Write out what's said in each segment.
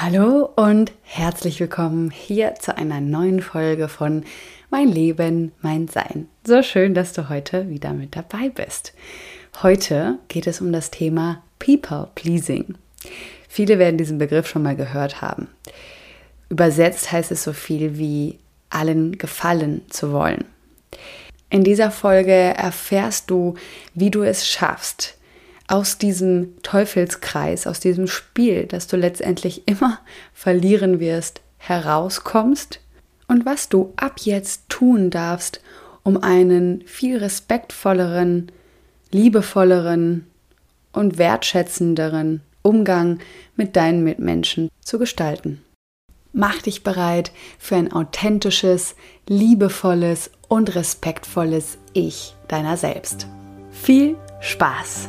Hallo und herzlich willkommen hier zu einer neuen Folge von Mein Leben, mein Sein. So schön, dass du heute wieder mit dabei bist. Heute geht es um das Thema People Pleasing. Viele werden diesen Begriff schon mal gehört haben. Übersetzt heißt es so viel wie allen gefallen zu wollen. In dieser Folge erfährst du, wie du es schaffst, aus diesem Teufelskreis, aus diesem Spiel, das du letztendlich immer verlieren wirst, herauskommst und was du ab jetzt tun darfst, um einen viel respektvolleren, liebevolleren und wertschätzenderen Umgang mit deinen Mitmenschen zu gestalten. Mach dich bereit für ein authentisches, liebevolles und respektvolles Ich deiner selbst. Viel Spaß!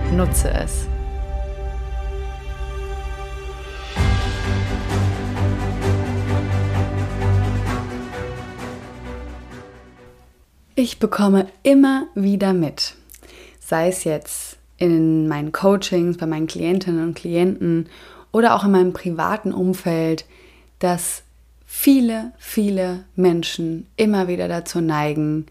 Nutze es. Ich bekomme immer wieder mit, sei es jetzt in meinen Coachings, bei meinen Klientinnen und Klienten oder auch in meinem privaten Umfeld, dass viele, viele Menschen immer wieder dazu neigen,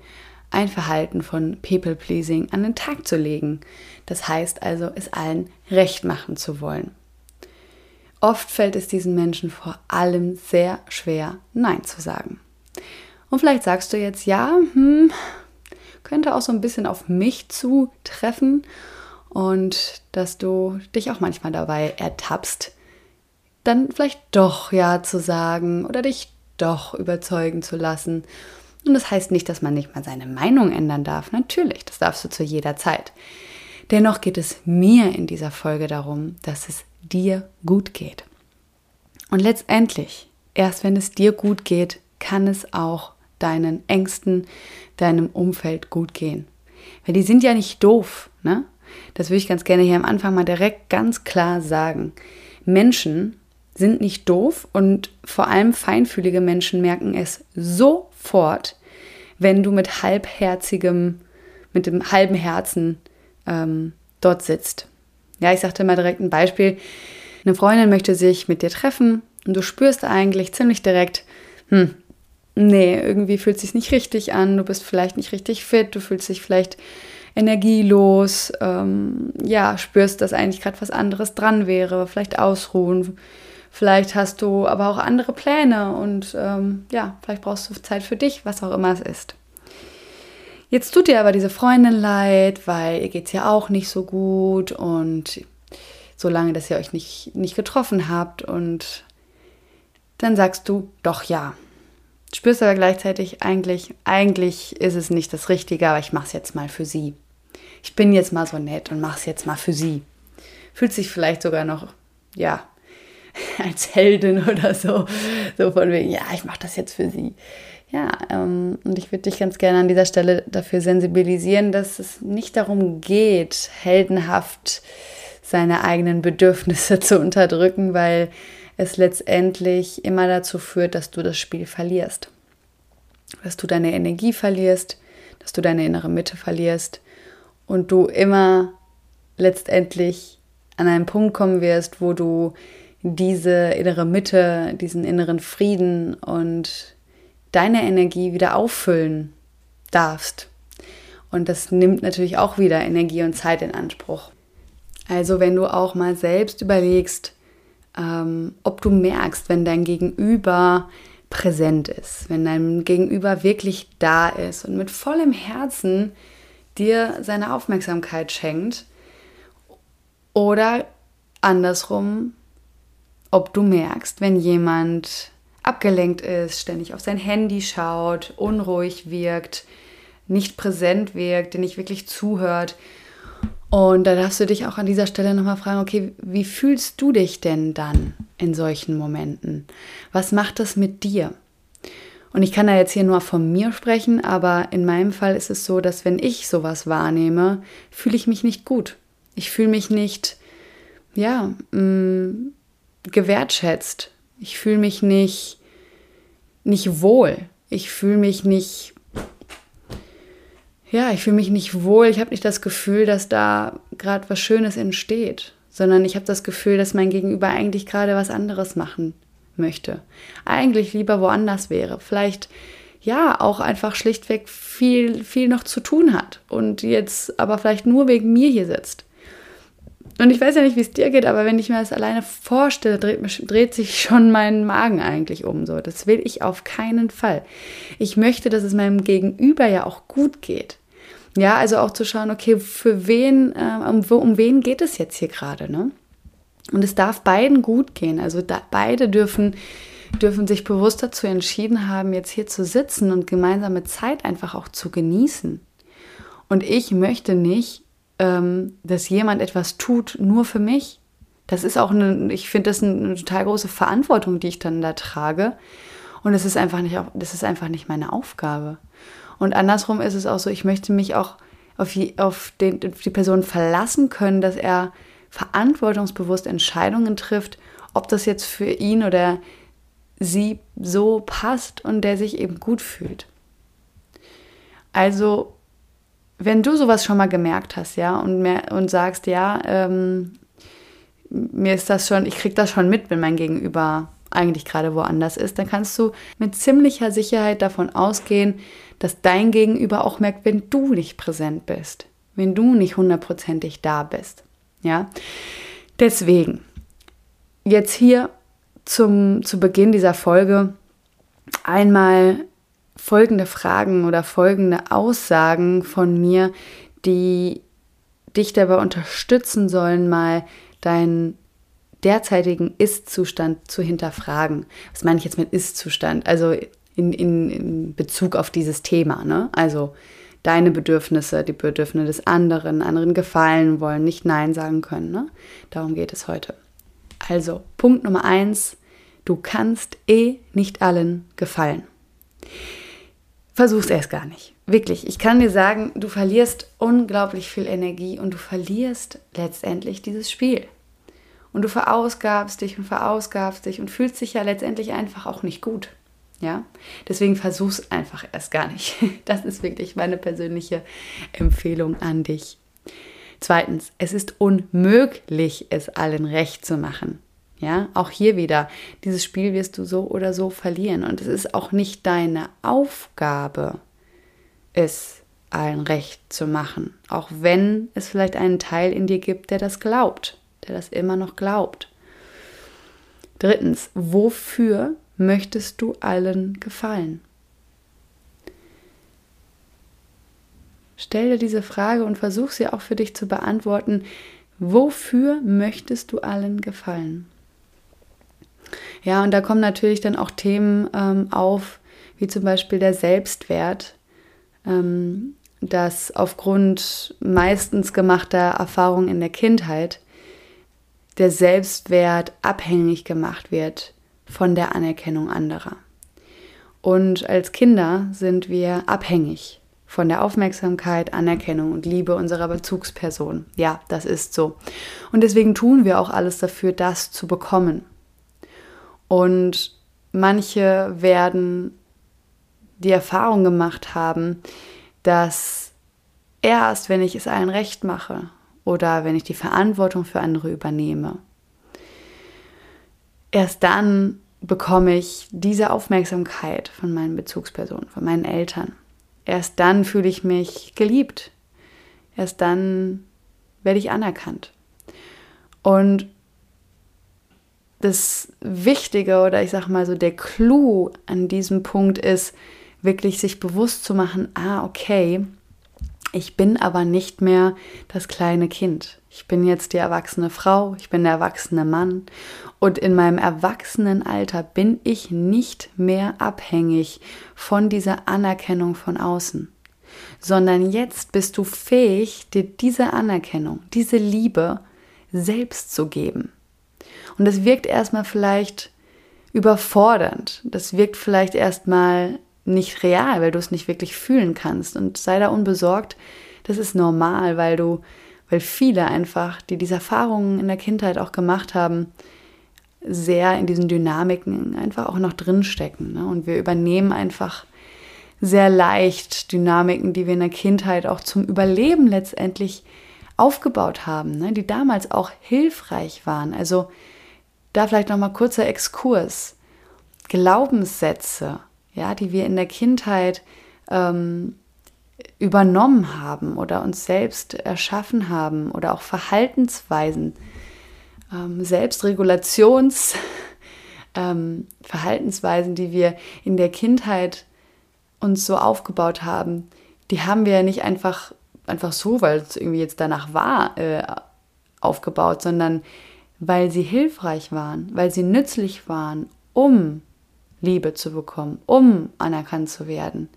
ein Verhalten von People-Pleasing an den Tag zu legen. Das heißt also, es allen recht machen zu wollen. Oft fällt es diesen Menschen vor allem sehr schwer, Nein zu sagen. Und vielleicht sagst du jetzt, ja, hm, könnte auch so ein bisschen auf mich zutreffen und dass du dich auch manchmal dabei ertappst, dann vielleicht doch Ja zu sagen oder dich doch überzeugen zu lassen und das heißt nicht, dass man nicht mal seine Meinung ändern darf. Natürlich, das darfst du zu jeder Zeit. Dennoch geht es mir in dieser Folge darum, dass es dir gut geht. Und letztendlich, erst wenn es dir gut geht, kann es auch deinen Ängsten, deinem Umfeld gut gehen. Weil die sind ja nicht doof, ne? Das würde ich ganz gerne hier am Anfang mal direkt ganz klar sagen. Menschen sind nicht doof und vor allem feinfühlige Menschen merken es sofort, wenn du mit halbherzigem, mit dem halben Herzen ähm, dort sitzt. Ja, ich sagte mal direkt ein Beispiel. Eine Freundin möchte sich mit dir treffen und du spürst eigentlich ziemlich direkt, hm, nee, irgendwie fühlt es sich nicht richtig an, du bist vielleicht nicht richtig fit, du fühlst dich vielleicht energielos, ähm, ja, spürst, dass eigentlich gerade was anderes dran wäre, vielleicht ausruhen, Vielleicht hast du aber auch andere Pläne und ähm, ja, vielleicht brauchst du Zeit für dich, was auch immer es ist. Jetzt tut dir aber diese Freundin leid, weil ihr geht es ja auch nicht so gut und solange, dass ihr euch nicht, nicht getroffen habt und dann sagst du doch ja. Spürst aber gleichzeitig eigentlich, eigentlich ist es nicht das Richtige, aber ich mache es jetzt mal für sie. Ich bin jetzt mal so nett und mache es jetzt mal für sie. Fühlt sich vielleicht sogar noch, ja, als Heldin oder so. So von wegen, ja, ich mache das jetzt für sie. Ja, ähm, und ich würde dich ganz gerne an dieser Stelle dafür sensibilisieren, dass es nicht darum geht, heldenhaft seine eigenen Bedürfnisse zu unterdrücken, weil es letztendlich immer dazu führt, dass du das Spiel verlierst. Dass du deine Energie verlierst, dass du deine innere Mitte verlierst und du immer letztendlich an einen Punkt kommen wirst, wo du diese innere Mitte, diesen inneren Frieden und deine Energie wieder auffüllen darfst. Und das nimmt natürlich auch wieder Energie und Zeit in Anspruch. Also wenn du auch mal selbst überlegst, ähm, ob du merkst, wenn dein Gegenüber präsent ist, wenn dein Gegenüber wirklich da ist und mit vollem Herzen dir seine Aufmerksamkeit schenkt oder andersrum ob du merkst, wenn jemand abgelenkt ist, ständig auf sein Handy schaut, unruhig wirkt, nicht präsent wirkt, dir nicht wirklich zuhört Und da darfst du dich auch an dieser Stelle nochmal fragen, okay, wie fühlst du dich denn dann in solchen Momenten? Was macht das mit dir? Und ich kann da jetzt hier nur von mir sprechen, aber in meinem Fall ist es so, dass wenn ich sowas wahrnehme, fühle ich mich nicht gut. Ich fühle mich nicht, ja, mh, mm, gewertschätzt. Ich fühle mich nicht, nicht wohl. Ich fühle mich nicht, ja, ich fühle mich nicht wohl. Ich habe nicht das Gefühl, dass da gerade was Schönes entsteht, sondern ich habe das Gefühl, dass mein Gegenüber eigentlich gerade was anderes machen möchte. Eigentlich lieber woanders wäre. Vielleicht ja auch einfach schlichtweg viel, viel noch zu tun hat und jetzt aber vielleicht nur wegen mir hier sitzt. Und ich weiß ja nicht, wie es dir geht, aber wenn ich mir das alleine vorstelle, dreht, dreht, sich schon mein Magen eigentlich um. So, das will ich auf keinen Fall. Ich möchte, dass es meinem Gegenüber ja auch gut geht. Ja, also auch zu schauen, okay, für wen, äh, um, um wen geht es jetzt hier gerade, ne? Und es darf beiden gut gehen. Also da, beide dürfen, dürfen sich bewusst dazu entschieden haben, jetzt hier zu sitzen und gemeinsame Zeit einfach auch zu genießen. Und ich möchte nicht, ähm, dass jemand etwas tut nur für mich. Das ist auch eine, ich finde das eine, eine total große Verantwortung, die ich dann da trage. Und es ist einfach nicht, das ist einfach nicht meine Aufgabe. Und andersrum ist es auch so, ich möchte mich auch auf die, auf den, auf die Person verlassen können, dass er verantwortungsbewusst Entscheidungen trifft, ob das jetzt für ihn oder sie so passt und der sich eben gut fühlt. Also, wenn du sowas schon mal gemerkt hast, ja, und, mehr, und sagst, ja, ähm, mir ist das schon, ich kriege das schon mit, wenn mein Gegenüber eigentlich gerade woanders ist, dann kannst du mit ziemlicher Sicherheit davon ausgehen, dass dein Gegenüber auch merkt, wenn du nicht präsent bist, wenn du nicht hundertprozentig da bist. Ja, deswegen jetzt hier zum, zu Beginn dieser Folge einmal folgende Fragen oder folgende Aussagen von mir, die dich dabei unterstützen sollen, mal deinen derzeitigen Ist-Zustand zu hinterfragen. Was meine ich jetzt mit Ist-Zustand? Also in, in, in Bezug auf dieses Thema. Ne? Also deine Bedürfnisse, die Bedürfnisse des anderen, anderen gefallen wollen, nicht Nein sagen können. Ne? Darum geht es heute. Also, Punkt Nummer eins, du kannst eh nicht allen gefallen. Versuch's erst gar nicht. Wirklich, ich kann dir sagen, du verlierst unglaublich viel Energie und du verlierst letztendlich dieses Spiel. Und du verausgabst dich und verausgabst dich und fühlst dich ja letztendlich einfach auch nicht gut. Ja, deswegen versuch's einfach erst gar nicht. Das ist wirklich meine persönliche Empfehlung an dich. Zweitens, es ist unmöglich, es allen recht zu machen. Ja, auch hier wieder, dieses Spiel wirst du so oder so verlieren. Und es ist auch nicht deine Aufgabe, es allen recht zu machen. Auch wenn es vielleicht einen Teil in dir gibt, der das glaubt, der das immer noch glaubt. Drittens, wofür möchtest du allen gefallen? Stell dir diese Frage und versuch sie auch für dich zu beantworten. Wofür möchtest du allen gefallen? Ja, und da kommen natürlich dann auch Themen ähm, auf, wie zum Beispiel der Selbstwert, ähm, dass aufgrund meistens gemachter Erfahrungen in der Kindheit der Selbstwert abhängig gemacht wird von der Anerkennung anderer. Und als Kinder sind wir abhängig von der Aufmerksamkeit, Anerkennung und Liebe unserer Bezugsperson. Ja, das ist so. Und deswegen tun wir auch alles dafür, das zu bekommen. Und manche werden die Erfahrung gemacht haben, dass erst, wenn ich es allen recht mache oder wenn ich die Verantwortung für andere übernehme erst dann bekomme ich diese Aufmerksamkeit von meinen Bezugspersonen, von meinen Eltern. Erst dann fühle ich mich geliebt. Erst dann werde ich anerkannt. Und das Wichtige oder ich sage mal so der Clou an diesem Punkt ist, wirklich sich bewusst zu machen, ah, okay, ich bin aber nicht mehr das kleine Kind. Ich bin jetzt die erwachsene Frau, ich bin der erwachsene Mann und in meinem Erwachsenenalter bin ich nicht mehr abhängig von dieser Anerkennung von außen. sondern jetzt bist du fähig, dir diese Anerkennung, diese Liebe selbst zu geben. Und das wirkt erstmal vielleicht überfordernd. Das wirkt vielleicht erstmal nicht real, weil du es nicht wirklich fühlen kannst. Und sei da unbesorgt, das ist normal, weil du, weil viele einfach, die diese Erfahrungen in der Kindheit auch gemacht haben, sehr in diesen Dynamiken einfach auch noch drinstecken. Ne? Und wir übernehmen einfach sehr leicht Dynamiken, die wir in der Kindheit auch zum Überleben letztendlich aufgebaut haben, ne? die damals auch hilfreich waren. Also da vielleicht noch mal kurzer Exkurs. Glaubenssätze, ja, die wir in der Kindheit ähm, übernommen haben oder uns selbst erschaffen haben oder auch Verhaltensweisen, ähm, Selbstregulations, ähm, Verhaltensweisen, die wir in der Kindheit uns so aufgebaut haben, die haben wir ja nicht einfach, einfach so, weil es irgendwie jetzt danach war, äh, aufgebaut, sondern weil sie hilfreich waren, weil sie nützlich waren, um Liebe zu bekommen, um anerkannt zu werden.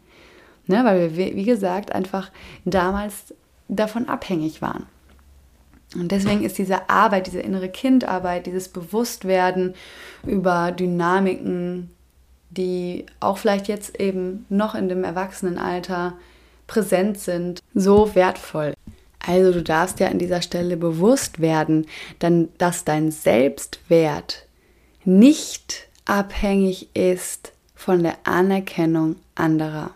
Ne, weil wir, wie gesagt, einfach damals davon abhängig waren. Und deswegen ist diese Arbeit, diese innere Kindarbeit, dieses Bewusstwerden über Dynamiken, die auch vielleicht jetzt eben noch in dem Erwachsenenalter präsent sind, so wertvoll. Also du darfst ja an dieser Stelle bewusst werden, dann, dass dein Selbstwert nicht abhängig ist von der Anerkennung anderer,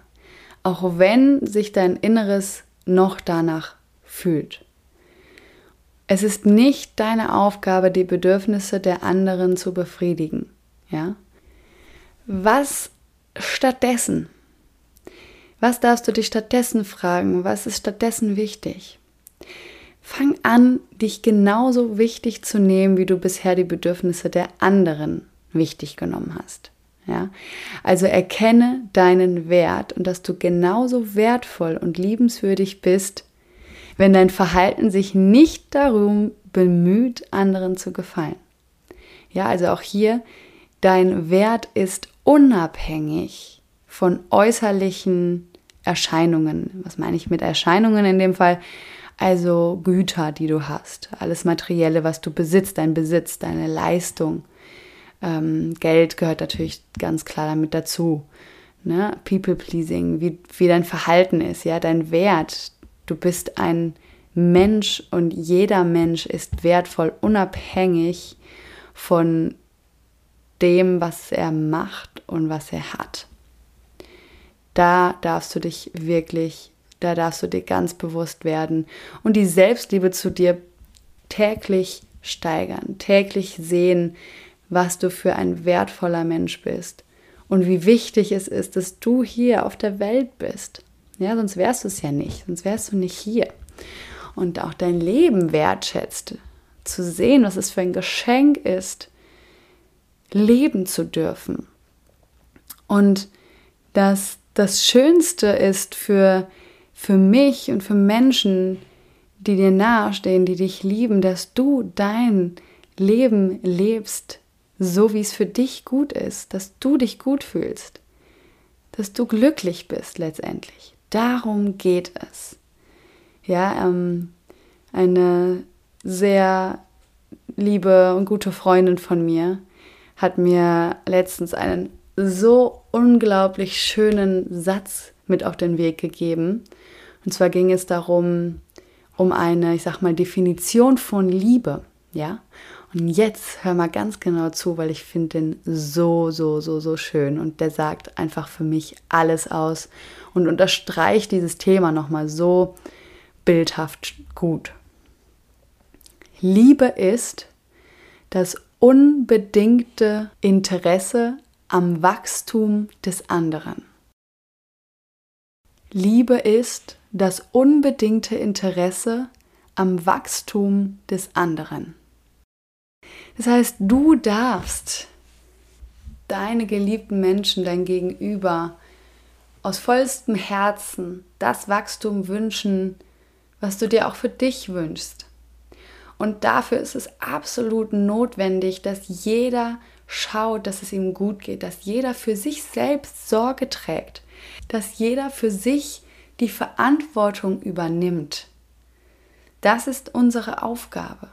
auch wenn sich dein Inneres noch danach fühlt. Es ist nicht deine Aufgabe, die Bedürfnisse der anderen zu befriedigen, ja? Was stattdessen? Was darfst du dich stattdessen fragen? Was ist stattdessen wichtig? Fang an, dich genauso wichtig zu nehmen, wie du bisher die Bedürfnisse der anderen wichtig genommen hast. Ja? Also erkenne deinen Wert und dass du genauso wertvoll und liebenswürdig bist, wenn dein Verhalten sich nicht darum bemüht, anderen zu gefallen. Ja, also auch hier, dein Wert ist unabhängig von äußerlichen Erscheinungen. Was meine ich mit Erscheinungen in dem Fall? Also Güter, die du hast, alles Materielle, was du besitzt, dein Besitz, deine Leistung. Ähm, Geld gehört natürlich ganz klar damit dazu. Ne? People-pleasing, wie, wie dein Verhalten ist, ja, dein Wert. Du bist ein Mensch und jeder Mensch ist wertvoll, unabhängig von dem, was er macht und was er hat. Da darfst du dich wirklich da darfst du dir ganz bewusst werden und die Selbstliebe zu dir täglich steigern, täglich sehen, was du für ein wertvoller Mensch bist und wie wichtig es ist, dass du hier auf der Welt bist. Ja, sonst wärst du es ja nicht, sonst wärst du nicht hier. Und auch dein Leben wertschätzt, zu sehen, was es für ein Geschenk ist, leben zu dürfen. Und dass das Schönste ist für für mich und für Menschen, die dir nahestehen, die dich lieben, dass du dein Leben lebst, so wie es für dich gut ist, dass du dich gut fühlst, dass du glücklich bist letztendlich. Darum geht es. Ja, ähm, eine sehr liebe und gute Freundin von mir hat mir letztens einen so unglaublich schönen Satz mit auf den Weg gegeben. Und zwar ging es darum, um eine, ich sag mal, Definition von Liebe. Ja? Und jetzt hör mal ganz genau zu, weil ich finde den so, so, so, so schön. Und der sagt einfach für mich alles aus und unterstreicht dieses Thema nochmal so bildhaft gut. Liebe ist das unbedingte Interesse am Wachstum des anderen. Liebe ist das unbedingte Interesse am Wachstum des anderen. Das heißt, du darfst deine geliebten Menschen, dein Gegenüber, aus vollstem Herzen das Wachstum wünschen, was du dir auch für dich wünschst. Und dafür ist es absolut notwendig, dass jeder schaut, dass es ihm gut geht, dass jeder für sich selbst Sorge trägt, dass jeder für sich die Verantwortung übernimmt. Das ist unsere Aufgabe.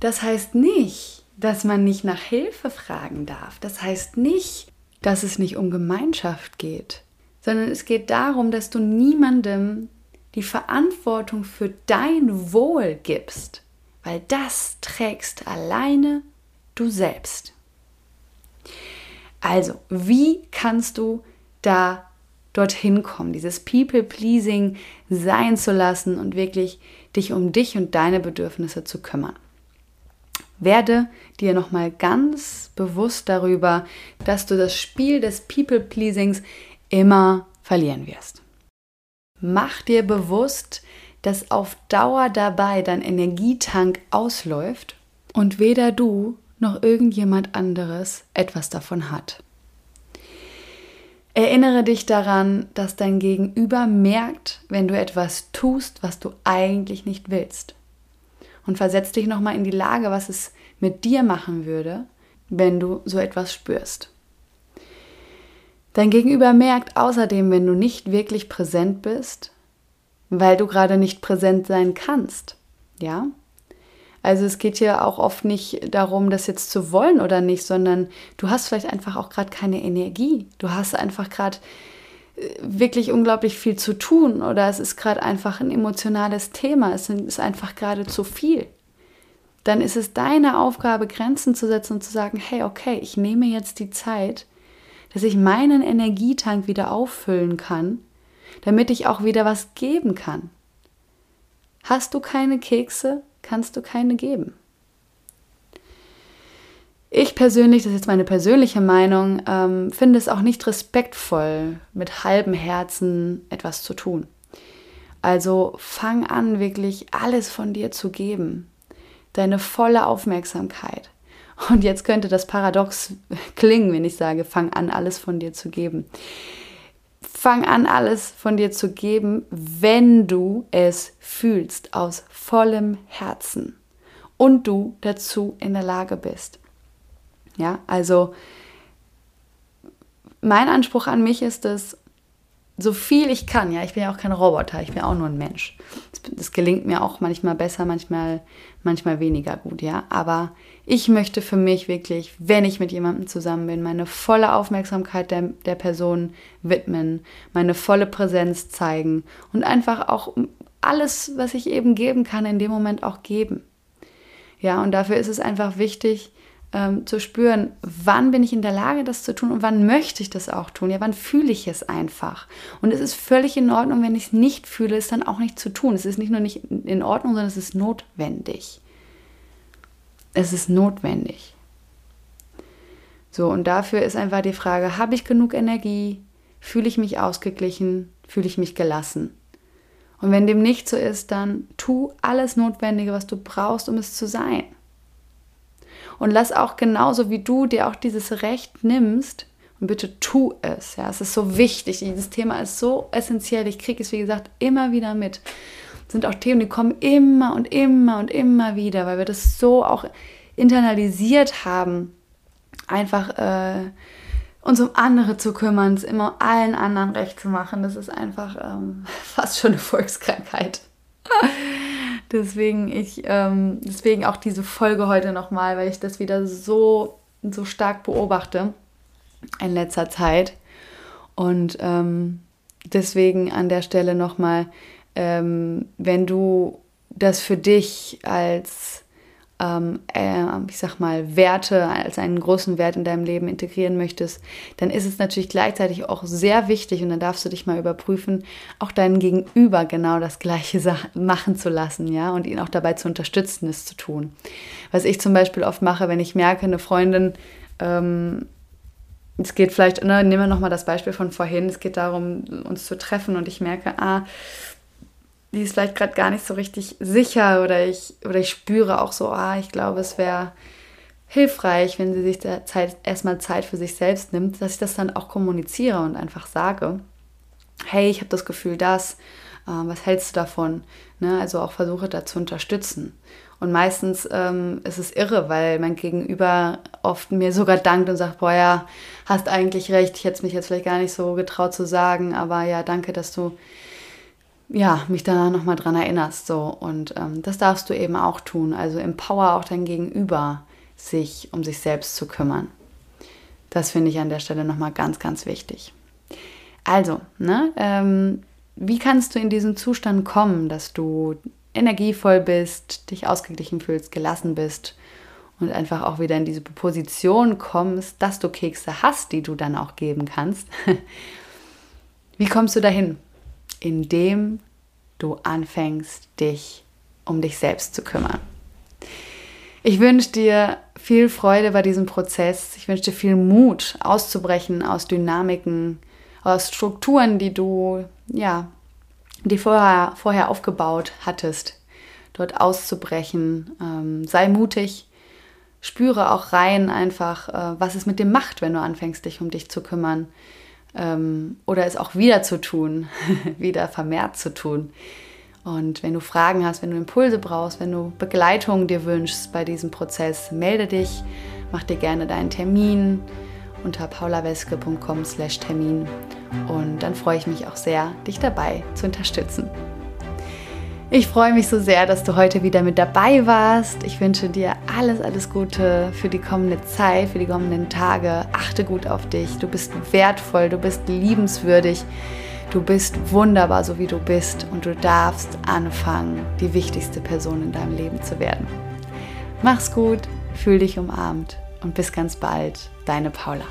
Das heißt nicht, dass man nicht nach Hilfe fragen darf. Das heißt nicht, dass es nicht um Gemeinschaft geht, sondern es geht darum, dass du niemandem die Verantwortung für dein Wohl gibst, weil das trägst alleine du selbst. Also, wie kannst du da dorthin kommen, dieses People-Pleasing sein zu lassen und wirklich dich um dich und deine Bedürfnisse zu kümmern? Werde dir nochmal ganz bewusst darüber, dass du das Spiel des People-Pleasings immer verlieren wirst. Mach dir bewusst, dass auf Dauer dabei dein Energietank ausläuft und weder du noch irgendjemand anderes etwas davon hat. Erinnere dich daran, dass dein Gegenüber merkt, wenn du etwas tust, was du eigentlich nicht willst. Und versetz dich nochmal in die Lage, was es mit dir machen würde, wenn du so etwas spürst. Dein Gegenüber merkt außerdem, wenn du nicht wirklich präsent bist, weil du gerade nicht präsent sein kannst. Ja? Also es geht hier auch oft nicht darum, das jetzt zu wollen oder nicht, sondern du hast vielleicht einfach auch gerade keine Energie. Du hast einfach gerade äh, wirklich unglaublich viel zu tun oder es ist gerade einfach ein emotionales Thema. Es ist einfach gerade zu viel. Dann ist es deine Aufgabe, Grenzen zu setzen und zu sagen, hey, okay, ich nehme jetzt die Zeit, dass ich meinen Energietank wieder auffüllen kann, damit ich auch wieder was geben kann. Hast du keine Kekse? Kannst du keine geben. Ich persönlich, das ist jetzt meine persönliche Meinung, ähm, finde es auch nicht respektvoll, mit halbem Herzen etwas zu tun. Also fang an, wirklich alles von dir zu geben. Deine volle Aufmerksamkeit. Und jetzt könnte das paradox klingen, wenn ich sage, fang an, alles von dir zu geben. Fang an, alles von dir zu geben, wenn du es fühlst, aus vollem Herzen und du dazu in der Lage bist. Ja, also mein Anspruch an mich ist es, so viel ich kann, ja, ich bin ja auch kein Roboter, ich bin auch nur ein Mensch. Das, das, gelingt mir auch manchmal besser, manchmal, manchmal weniger gut, ja. Aber ich möchte für mich wirklich, wenn ich mit jemandem zusammen bin, meine volle Aufmerksamkeit der, der Person widmen, meine volle Präsenz zeigen und einfach auch alles, was ich eben geben kann, in dem Moment auch geben. Ja, und dafür ist es einfach wichtig, ähm, zu spüren, wann bin ich in der Lage, das zu tun und wann möchte ich das auch tun. Ja, wann fühle ich es einfach. Und es ist völlig in Ordnung, wenn ich es nicht fühle, es dann auch nicht zu tun. Es ist nicht nur nicht in Ordnung, sondern es ist notwendig. Es ist notwendig. So, und dafür ist einfach die Frage, habe ich genug Energie? Fühle ich mich ausgeglichen? Fühle ich mich gelassen? Und wenn dem nicht so ist, dann tu alles Notwendige, was du brauchst, um es zu sein. Und lass auch genauso wie du dir auch dieses Recht nimmst, und bitte tu es. Ja, es ist so wichtig. Dieses Thema ist so essentiell. Ich kriege es, wie gesagt, immer wieder mit. Es sind auch Themen, die kommen immer und immer und immer wieder, weil wir das so auch internalisiert haben. Einfach äh, uns um andere zu kümmern, es immer allen anderen recht zu machen. Das ist einfach ähm, fast schon eine Volkskrankheit. Deswegen ich, ähm, deswegen auch diese Folge heute nochmal, weil ich das wieder so, so stark beobachte in letzter Zeit. Und ähm, deswegen an der Stelle nochmal, ähm, wenn du das für dich als ähm, äh, ich sag mal, Werte als einen großen Wert in deinem Leben integrieren möchtest, dann ist es natürlich gleichzeitig auch sehr wichtig und dann darfst du dich mal überprüfen, auch deinen Gegenüber genau das Gleiche machen zu lassen, ja, und ihn auch dabei zu unterstützen, es zu tun. Was ich zum Beispiel oft mache, wenn ich merke, eine Freundin, ähm, es geht vielleicht, ne, nehmen wir nochmal das Beispiel von vorhin, es geht darum, uns zu treffen und ich merke, ah, die ist vielleicht gerade gar nicht so richtig sicher oder ich, oder ich spüre auch so, ah, ich glaube, es wäre hilfreich, wenn sie sich Zeit, erstmal Zeit für sich selbst nimmt, dass ich das dann auch kommuniziere und einfach sage, hey, ich habe das Gefühl, das, äh, was hältst du davon? Ne? Also auch versuche da zu unterstützen. Und meistens ähm, ist es irre, weil mein Gegenüber oft mir sogar dankt und sagt, boah ja, hast eigentlich recht, ich hätte es mich jetzt vielleicht gar nicht so getraut zu sagen, aber ja, danke, dass du ja, mich da nochmal dran erinnerst. So. Und ähm, das darfst du eben auch tun. Also empower auch dein Gegenüber, sich um sich selbst zu kümmern. Das finde ich an der Stelle nochmal ganz, ganz wichtig. Also, ne, ähm, wie kannst du in diesen Zustand kommen, dass du energievoll bist, dich ausgeglichen fühlst, gelassen bist und einfach auch wieder in diese Position kommst, dass du Kekse hast, die du dann auch geben kannst? wie kommst du dahin? Indem du anfängst, dich um dich selbst zu kümmern. Ich wünsche dir viel Freude bei diesem Prozess. Ich wünsche dir viel Mut, auszubrechen aus Dynamiken, aus Strukturen, die du, ja, die vorher, vorher aufgebaut hattest, dort auszubrechen. Ähm, sei mutig, spüre auch rein einfach, äh, was es mit dem macht, wenn du anfängst, dich um dich zu kümmern. Ähm, oder es auch wieder zu tun, wieder vermehrt zu tun. Und wenn du Fragen hast, wenn du Impulse brauchst, wenn du Begleitung dir wünschst bei diesem Prozess, melde dich, mach dir gerne deinen Termin unter paulaweske.com/termin und dann freue ich mich auch sehr, dich dabei zu unterstützen. Ich freue mich so sehr, dass du heute wieder mit dabei warst. Ich wünsche dir alles, alles Gute für die kommende Zeit, für die kommenden Tage. Achte gut auf dich. Du bist wertvoll, du bist liebenswürdig. Du bist wunderbar, so wie du bist und du darfst anfangen, die wichtigste Person in deinem Leben zu werden. Mach's gut, fühl dich umarmt und bis ganz bald, deine Paula.